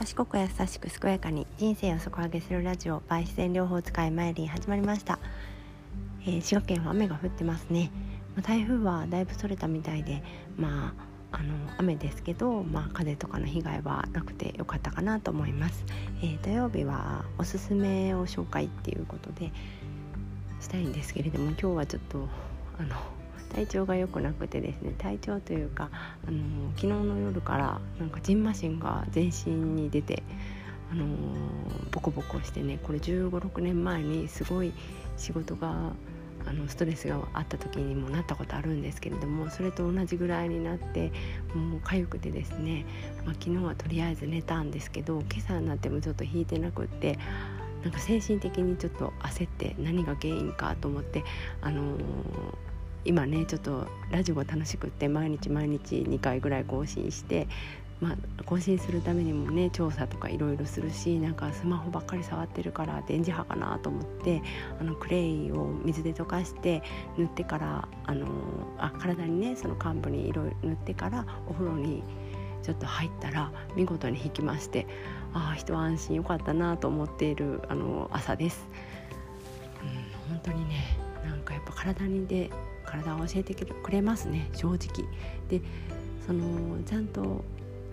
賢く優しく健やかに人生を底上げするラジオ by 自然療法使いマイリー始まりました、えー、滋賀県は雨が降ってますね、まあ、台風はだいぶそれたみたいでまああの雨ですけど、まあ、風とかの被害はなくてよかったかなと思います、えー、土曜日はおすすめを紹介っていうことでしたいんですけれども今日はちょっとあの体調が良くなくてですね体調というかあの昨日の夜からなんかジンマシンが全身に出てあのボコボコしてねこれ1 5 6年前にすごい仕事があのストレスがあった時にもなったことあるんですけれどもそれと同じぐらいになってもう痒くてですね、まあ、昨日はとりあえず寝たんですけど今朝になってもちょっと引いてなくってなんか精神的にちょっと焦って何が原因かと思ってあのー今ねちょっとラジオが楽しくって毎日毎日2回ぐらい更新してまあ、更新するためにもね調査とかいろいろするしなんかスマホばっかり触ってるから電磁波かなと思ってあのクレイを水で溶かして塗ってからあのあ体にねその幹部にいろいろ塗ってからお風呂にちょっと入ったら見事に引きましてああ一安心よかったなと思っているあの朝です。うん、本当にねなんかやっぱ体にで体を教えてくれますね正直。でそのちゃんと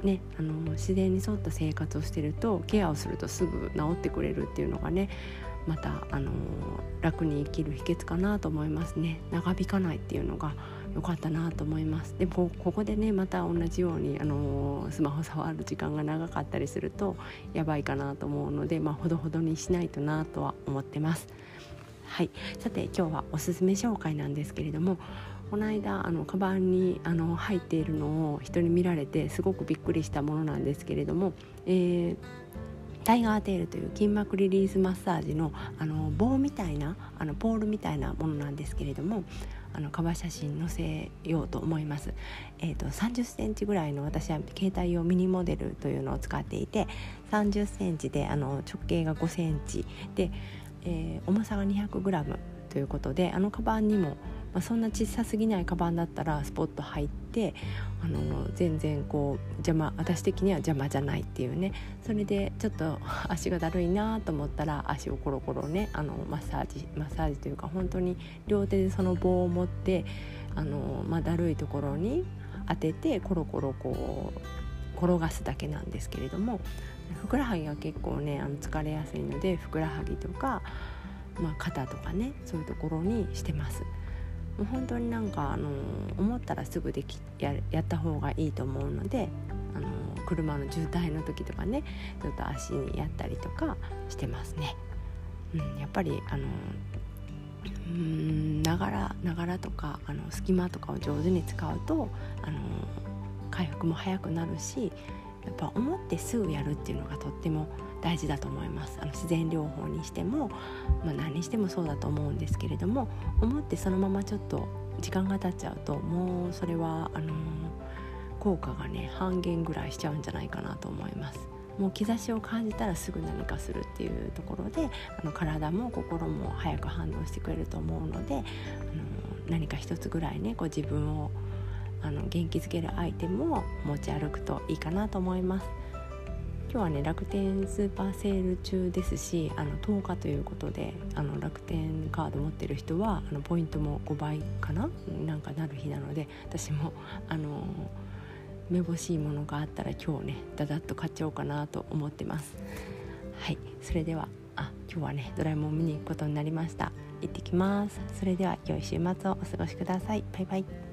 ね、あの自然に沿った生活をしてるとケアをするとすぐ治ってくれるっていうのがねまた、あの楽に生きる秘訣かなと思いますね長引かないっていうのが良かったなと思いますでもここでねまた同じように、あのスマホ触る時間が長かったりするとやばいかなと思うので、まあ、ほどほどにしないとなとは思ってます。はい。さて今日はおすすめ紹介なんですけれどもこの間あのカバンにあの入っているのを人に見られてすごくびっくりしたものなんですけれども、えー、タイガーテールという筋膜リリースマッサージのあの棒みたいなあのポールみたいなものなんですけれどもあのカバー写真載せようと思います、えーと、30センチぐらいの私は携帯用ミニモデルというのを使っていて30センチであの直径が5センチでえー、重さが 200g ということであのカバンにも、まあ、そんな小さすぎないカバンだったらスポッと入ってあの全然こう邪魔私的には邪魔じゃないっていうね。それでちょっと 足がだるいなと思ったら足をコロコロねあのマッサージマッサージというか本当に両手でその棒を持ってあの、まあ、だるいところに当ててコロコロこう転がすだけなんですけれどもふくらはぎが結構ねあの疲れやすいのでふくらはぎとか、まあ、肩とかねそういうところにしてます。もう本当になんかあの思ったらすぐできややった方がいいと思うのであの車の渋滞の時とかねちょっと足にやったりとかしてますね。うん、やっぱりあのうんながらながらとかあの隙間とかを上手に使うとあの回復も早くなるしやっぱ思ってすぐやるっていうのがとっても大事だと思いますあの自然療法にしても、まあ、何にしてもそうだと思うんですけれども思ってそのままちょっと時間が経っちゃうともうそれはあのー、効果がね半減ぐらいしちゃうんじゃないかなと思います。もう兆しを感じたらすぐ何かするっていうところであの体も心も早く反応してくれると思うのであの何か一つぐらいねこう自分をあの元気づけるアイテムを持ち歩くといいかなと思います。今日はね楽天スーパーセール中ですしあの10日ということであの楽天カード持ってる人はあのポイントも5倍かな？なんかなる日なので私もあのめぼしいものがあったら今日ねだだっと買っちゃおうかなと思ってます。はい。それではあ今日はねドラえもん見に行くことになりました。行ってきます。それでは良い週末をお過ごしください。バイバイ。